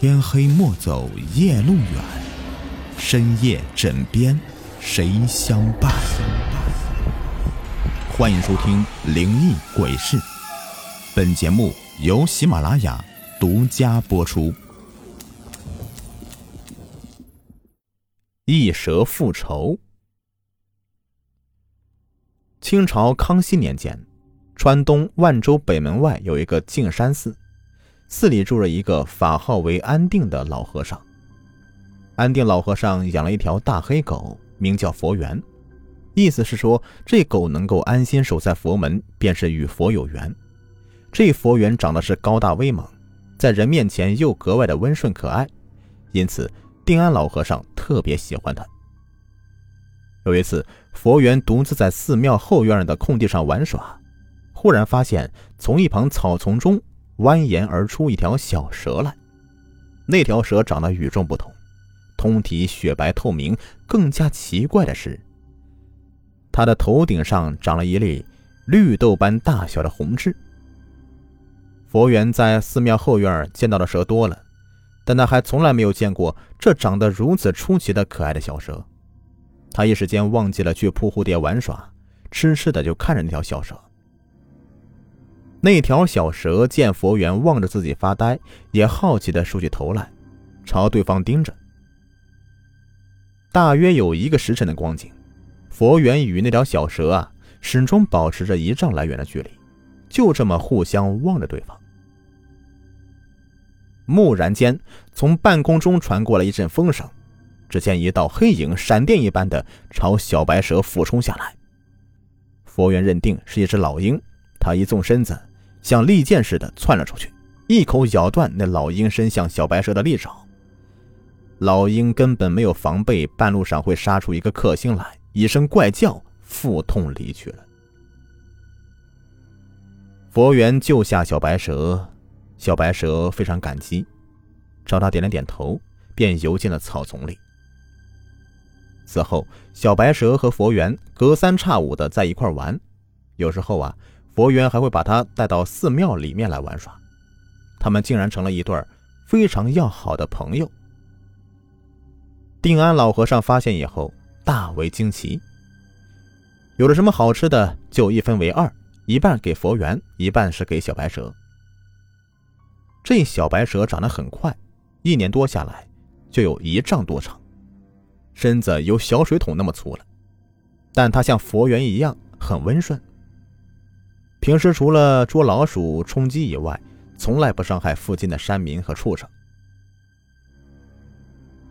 天黑莫走夜路远，深夜枕边谁相伴？欢迎收听《灵异鬼事》，本节目由喜马拉雅独家播出。一蛇复仇。清朝康熙年间，川东万州北门外有一个净山寺。寺里住着一个法号为安定的老和尚。安定老和尚养了一条大黑狗，名叫佛缘，意思是说这狗能够安心守在佛门，便是与佛有缘。这佛缘长得是高大威猛，在人面前又格外的温顺可爱，因此定安老和尚特别喜欢它。有一次，佛缘独自在寺庙后院的空地上玩耍，忽然发现从一旁草丛中。蜿蜒而出一条小蛇来，那条蛇长得与众不同，通体雪白透明。更加奇怪的是，它的头顶上长了一粒绿豆般大小的红痣。佛缘在寺庙后院见到的蛇多了，但他还从来没有见过这长得如此出奇的可爱的小蛇。他一时间忘记了去扑蝴蝶玩耍，痴痴的就看着那条小蛇。那条小蛇见佛缘望着自己发呆，也好奇的竖起头来，朝对方盯着。大约有一个时辰的光景，佛缘与那条小蛇啊，始终保持着一丈来远的距离，就这么互相望着对方。蓦然间，从半空中传过来一阵风声，只见一道黑影闪电一般的朝小白蛇俯冲下来。佛缘认定是一只老鹰，他一纵身子。像利剑似的窜了出去，一口咬断那老鹰伸向小白蛇的利爪。老鹰根本没有防备，半路上会杀出一个克星来，一声怪叫，腹痛离去了。佛缘救下小白蛇，小白蛇非常感激，朝他点了点头，便游进了草丛里。此后，小白蛇和佛缘隔三差五的在一块玩，有时候啊。佛缘还会把他带到寺庙里面来玩耍，他们竟然成了一对非常要好的朋友。定安老和尚发现以后大为惊奇，有了什么好吃的就一分为二，一半给佛缘，一半是给小白蛇。这小白蛇长得很快，一年多下来就有一丈多长，身子有小水桶那么粗了，但它像佛缘一样很温顺。平时除了捉老鼠、充饥以外，从来不伤害附近的山民和畜生。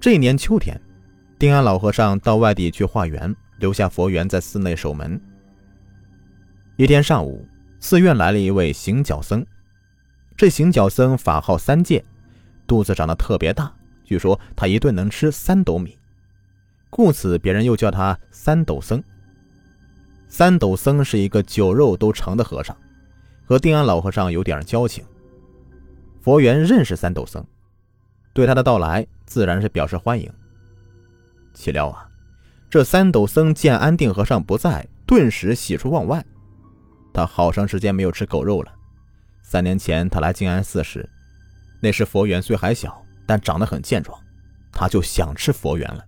这一年秋天，定安老和尚到外地去化缘，留下佛缘在寺内守门。一天上午，寺院来了一位行脚僧。这行脚僧法号三戒，肚子长得特别大，据说他一顿能吃三斗米，故此别人又叫他三斗僧。三斗僧是一个酒肉都成的和尚，和定安老和尚有点交情。佛缘认识三斗僧，对他的到来自然是表示欢迎。岂料啊，这三斗僧见安定和尚不在，顿时喜出望外。他好长时间没有吃狗肉了。三年前他来静安寺时，那时佛缘虽还小，但长得很健壮，他就想吃佛缘了。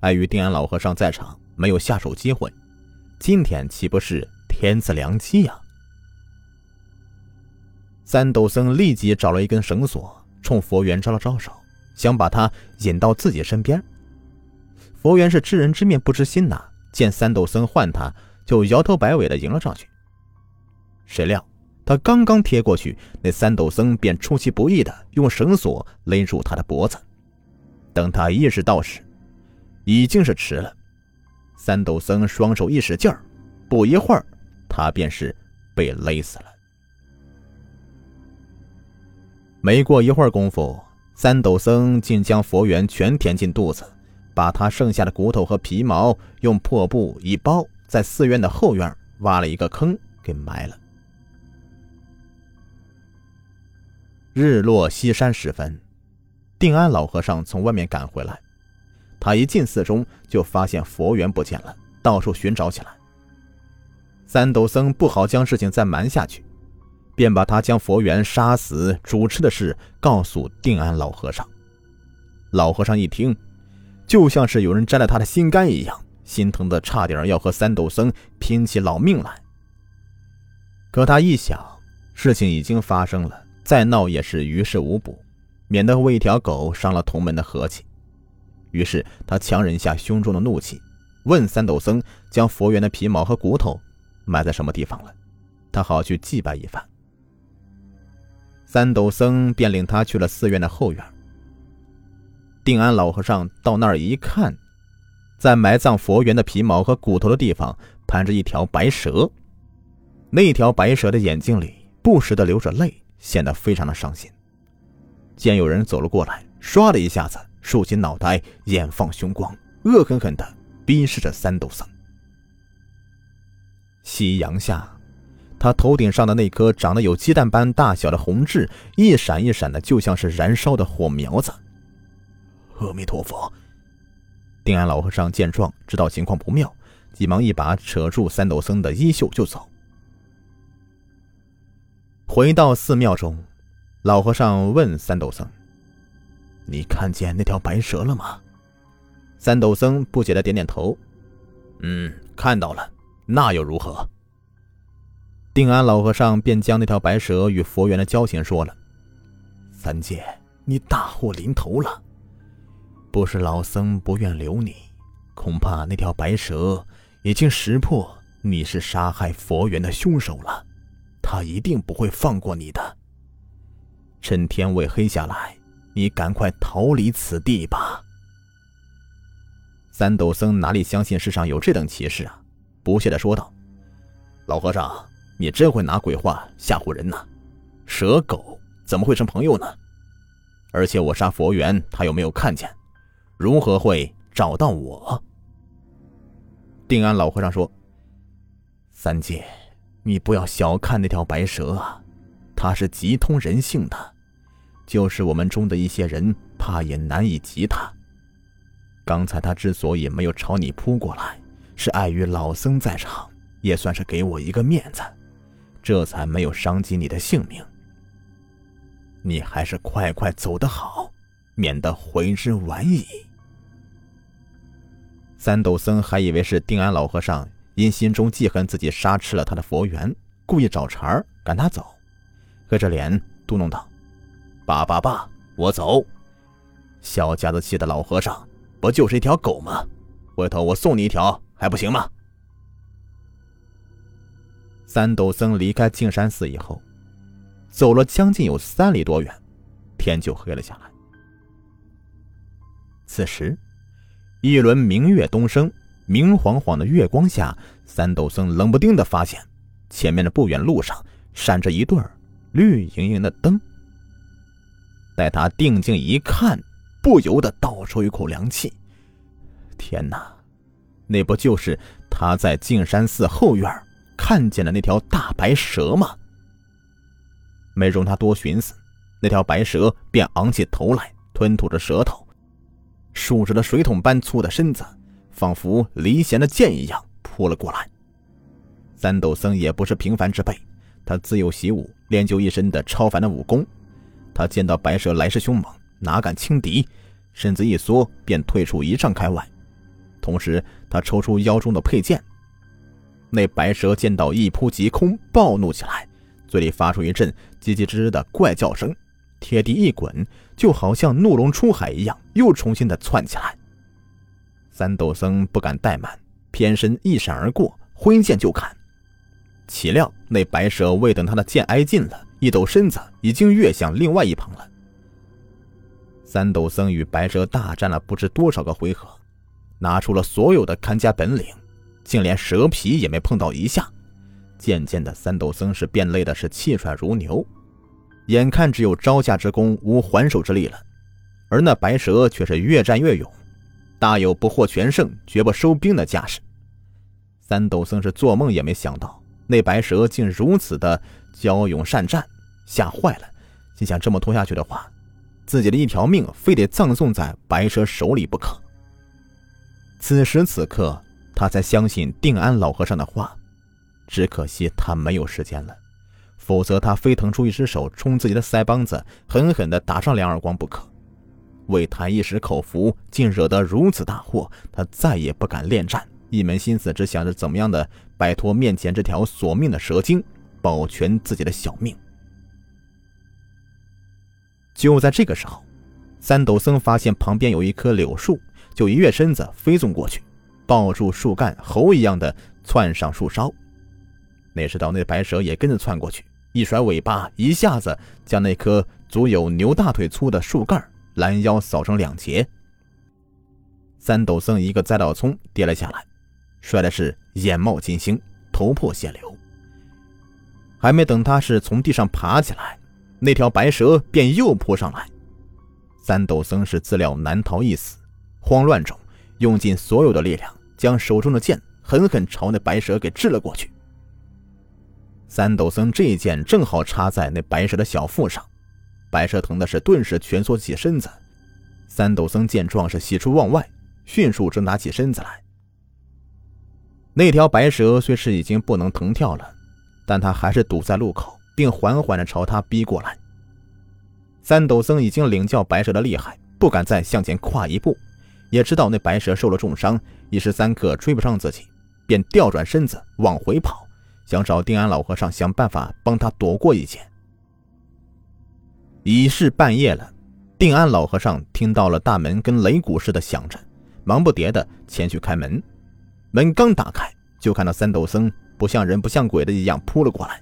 碍于定安老和尚在场，没有下手机会。今天岂不是天赐良机呀？三斗僧立即找了一根绳索，冲佛缘招了招手，想把他引到自己身边。佛缘是知人知面不知心呐，见三斗僧唤他，就摇头摆尾的迎了上去。谁料他刚刚贴过去，那三斗僧便出其不意的用绳索勒住他的脖子。等他意识到时，已经是迟了。三斗僧双手一使劲儿，不一会儿，他便是被勒死了。没过一会儿功夫，三斗僧竟将佛缘全填进肚子，把他剩下的骨头和皮毛用破布一包，在寺院的后院挖了一个坑给埋了。日落西山时分，定安老和尚从外面赶回来。他一进寺中，就发现佛缘不见了，到处寻找起来。三斗僧不好将事情再瞒下去，便把他将佛缘杀死、主持的事告诉定安老和尚。老和尚一听，就像是有人摘了他的心肝一样，心疼的差点要和三斗僧拼起老命来。可他一想，事情已经发生了，再闹也是于事无补，免得为一条狗伤了同门的和气。于是他强忍下胸中的怒气，问三斗僧将佛缘的皮毛和骨头埋在什么地方了，他好去祭拜一番。三斗僧便领他去了寺院的后院。定安老和尚到那儿一看，在埋葬佛缘的皮毛和骨头的地方，盘着一条白蛇。那条白蛇的眼睛里不时的流着泪，显得非常的伤心。见有人走了过来，唰的一下子竖起脑袋，眼放凶光，恶狠狠的逼视着三斗僧。夕阳下，他头顶上的那颗长得有鸡蛋般大小的红痣，一闪一闪的，就像是燃烧的火苗子。阿弥陀佛！定安老和尚见状，知道情况不妙，急忙一把扯住三斗僧的衣袖就走。回到寺庙中，老和尚问三斗僧：“你看见那条白蛇了吗？”三斗僧不解的点点头：“嗯，看到了。那又如何？”定安老和尚便将那条白蛇与佛缘的交情说了：“三界，你大祸临头了。”不是老僧不愿留你，恐怕那条白蛇已经识破你是杀害佛缘的凶手了，他一定不会放过你的。趁天未黑下来，你赶快逃离此地吧。三斗僧哪里相信世上有这等奇事啊？不屑的说道：“老和尚，你真会拿鬼话吓唬人呐！蛇狗怎么会成朋友呢？而且我杀佛缘，他又没有看见。”如何会找到我？定安老和尚说：“三界，你不要小看那条白蛇啊，它是极通人性的，就是我们中的一些人怕也难以及他。刚才他之所以没有朝你扑过来，是碍于老僧在场，也算是给我一个面子，这才没有伤及你的性命。你还是快快走得好，免得回之晚矣。”三斗僧还以为是定安老和尚因心中记恨自己杀吃了他的佛缘，故意找茬赶他走，黑着脸嘟哝道：“罢罢罢，我走。小家子气的老和尚，不就是一条狗吗？回头我送你一条还不行吗？”三斗僧离开净山寺以后，走了将近有三里多远，天就黑了下来。此时。一轮明月东升，明晃晃的月光下，三斗僧冷不丁的发现，前面的不远路上闪着一对绿莹莹的灯。待他定睛一看，不由得倒抽一口凉气。天哪，那不就是他在净山寺后院看见的那条大白蛇吗？没容他多寻思，那条白蛇便昂起头来，吞吐着舌头。竖着的水桶般粗的身子，仿佛离弦的箭一样扑了过来。三斗僧也不是平凡之辈，他自幼习武，练就一身的超凡的武功。他见到白蛇来势凶猛，哪敢轻敌，身子一缩，便退出一丈开外。同时，他抽出腰中的佩剑。那白蛇见到一扑即空，暴怒起来，嘴里发出一阵叽叽吱吱的怪叫声。贴地一滚，就好像怒龙出海一样，又重新的窜起来。三斗僧不敢怠慢，偏身一闪而过，挥剑就砍。岂料那白蛇未等他的剑挨近了，一抖身子，已经跃向另外一旁了。三斗僧与白蛇大战了不知多少个回合，拿出了所有的看家本领，竟连蛇皮也没碰到一下。渐渐的，三斗僧是变累的是气喘如牛。眼看只有招架之功，无还手之力了，而那白蛇却是越战越勇，大有不获全胜、绝不收兵的架势。三斗僧是做梦也没想到，那白蛇竟如此的骁勇善战，吓坏了，心想这么拖下去的话，自己的一条命非得葬送在白蛇手里不可。此时此刻，他才相信定安老和尚的话，只可惜他没有时间了。否则他非腾出一只手冲自己的腮帮子，狠狠地打上两耳光不可。为谈一时口福，竟惹得如此大祸，他再也不敢恋战，一门心思只想着怎么样的摆脱面前这条索命的蛇精，保全自己的小命。就在这个时候，三斗僧发现旁边有一棵柳树，就一跃身子飞纵过去，抱住树干，猴一样的窜上树梢。那时，岛那白蛇也跟着窜过去，一甩尾巴，一下子将那棵足有牛大腿粗的树干拦腰扫成两截。三斗僧一个栽倒葱跌了下来，摔的是眼冒金星，头破血流。还没等他是从地上爬起来。那条白蛇便又扑上来，三斗僧是自料难逃一死，慌乱中用尽所有的力量，将手中的剑狠狠朝那白蛇给掷了过去。三斗僧这一剑正好插在那白蛇的小腹上，白蛇疼的是顿时蜷缩起身子。三斗僧见状是喜出望外，迅速挣扎起身子来。那条白蛇虽是已经不能腾跳了，但他还是堵在路口。并缓缓地朝他逼过来。三斗僧已经领教白蛇的厉害，不敢再向前跨一步，也知道那白蛇受了重伤，一时三刻追不上自己，便调转身子往回跑，想找定安老和尚想办法帮他躲过一劫。已是半夜了，定安老和尚听到了大门跟擂鼓似的响着，忙不迭地前去开门。门刚打开，就看到三斗僧不像人不像鬼的一样扑了过来。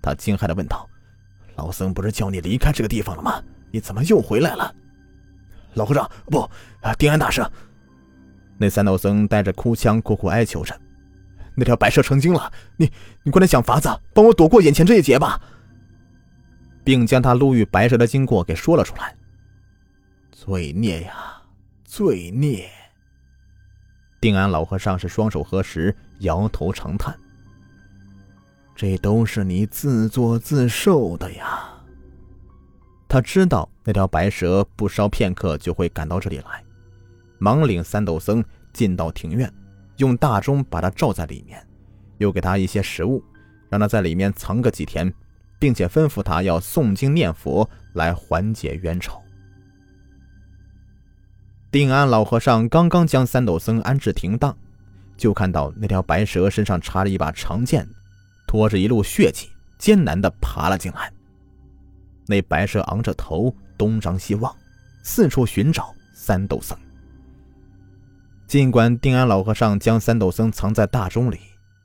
他惊骇地问道：“老僧不是叫你离开这个地方了吗？你怎么又回来了？”老和尚，不，定安大圣。那三斗僧带着哭腔，苦苦哀求着：“那条白蛇成精了，你你快点想法子，帮我躲过眼前这一劫吧。”并将他路遇白蛇的经过给说了出来。罪孽呀，罪孽！定安老和尚是双手合十，摇头长叹。这都是你自作自受的呀！他知道那条白蛇不烧片刻就会赶到这里来，忙领三斗僧进到庭院，用大钟把他罩在里面，又给他一些食物，让他在里面藏个几天，并且吩咐他要诵经念佛来缓解冤仇。定安老和尚刚刚将三斗僧安置停当，就看到那条白蛇身上插着一把长剑。拖着一路血迹，艰难地爬了进来。那白蛇昂着头，东张西望，四处寻找三斗僧。尽管定安老和尚将三斗僧藏在大钟里，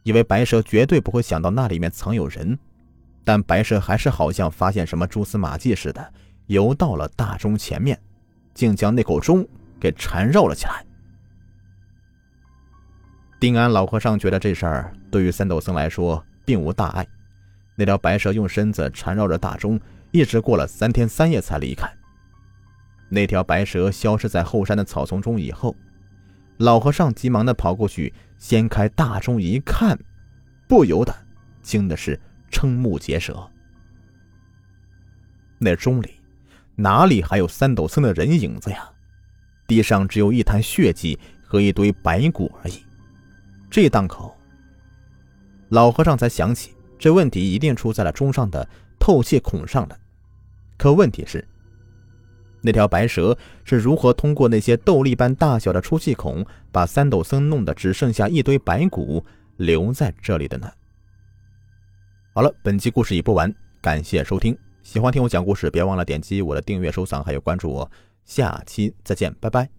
以为白蛇绝对不会想到那里面藏有人，但白蛇还是好像发现什么蛛丝马迹似的，游到了大钟前面，竟将那口钟给缠绕了起来。定安老和尚觉得这事儿对于三斗僧来说，并无大碍，那条白蛇用身子缠绕着大钟，一直过了三天三夜才离开。那条白蛇消失在后山的草丛中以后，老和尚急忙的跑过去，掀开大钟一看，不由得惊的是瞠目结舌。那钟里哪里还有三斗僧的人影子呀？地上只有一滩血迹和一堆白骨而已。这档口。老和尚才想起，这问题一定出在了钟上的透气孔上了。可问题是，那条白蛇是如何通过那些豆粒般大小的出气孔，把三斗僧弄得只剩下一堆白骨留在这里的呢？好了，本期故事已播完，感谢收听。喜欢听我讲故事，别忘了点击我的订阅、收藏，还有关注我。下期再见，拜拜。